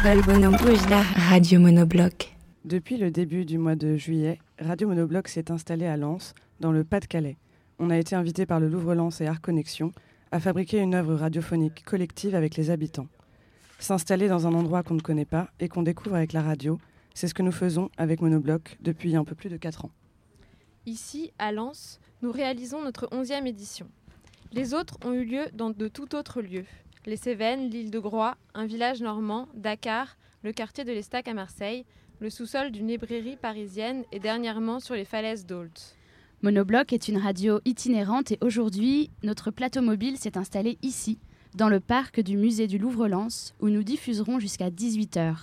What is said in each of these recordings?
Radio Monobloc. Depuis le début du mois de juillet, Radio Monobloc s'est installé à Lens, dans le Pas-de-Calais. On a été invité par le Louvre-Lens et Art Connexion à fabriquer une œuvre radiophonique collective avec les habitants. S'installer dans un endroit qu'on ne connaît pas et qu'on découvre avec la radio, c'est ce que nous faisons avec Monobloc depuis un peu plus de 4 ans. Ici, à Lens, nous réalisons notre 11e édition. Les autres ont eu lieu dans de tout autres lieux. Les Cévennes, l'île de Groix, un village normand, Dakar, le quartier de l'Estac à Marseille, le sous-sol d'une librairie parisienne et dernièrement sur les falaises d'Ault. Monobloc est une radio itinérante et aujourd'hui, notre plateau mobile s'est installé ici, dans le parc du musée du Louvre-Lens, où nous diffuserons jusqu'à 18h.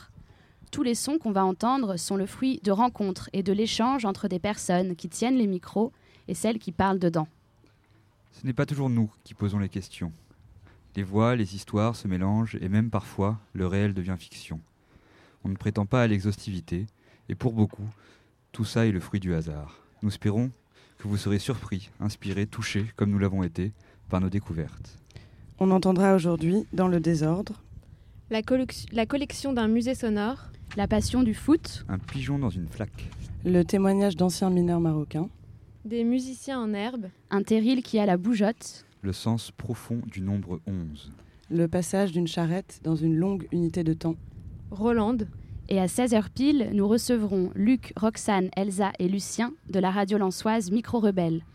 Tous les sons qu'on va entendre sont le fruit de rencontres et de l'échange entre des personnes qui tiennent les micros et celles qui parlent dedans. Ce n'est pas toujours nous qui posons les questions. Les voix, les histoires se mélangent et même parfois le réel devient fiction. On ne prétend pas à l'exhaustivité et pour beaucoup, tout ça est le fruit du hasard. Nous espérons que vous serez surpris, inspirés, touchés, comme nous l'avons été, par nos découvertes. On entendra aujourd'hui, dans le désordre, La, collec- la collection d'un musée sonore, La passion du foot, Un pigeon dans une flaque, le témoignage d'anciens mineurs marocains, des musiciens en herbe, un terril qui a la bougeotte, le sens profond du nombre 11. le passage d'une charrette dans une longue unité de temps, Roland, et à 16h pile, nous recevrons Luc, Roxane, Elsa et Lucien de la radio lançoise Micro Rebelle.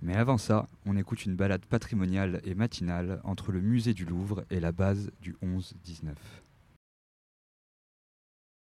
Mais avant ça, on écoute une balade patrimoniale et matinale entre le musée du Louvre et la base du 11-19.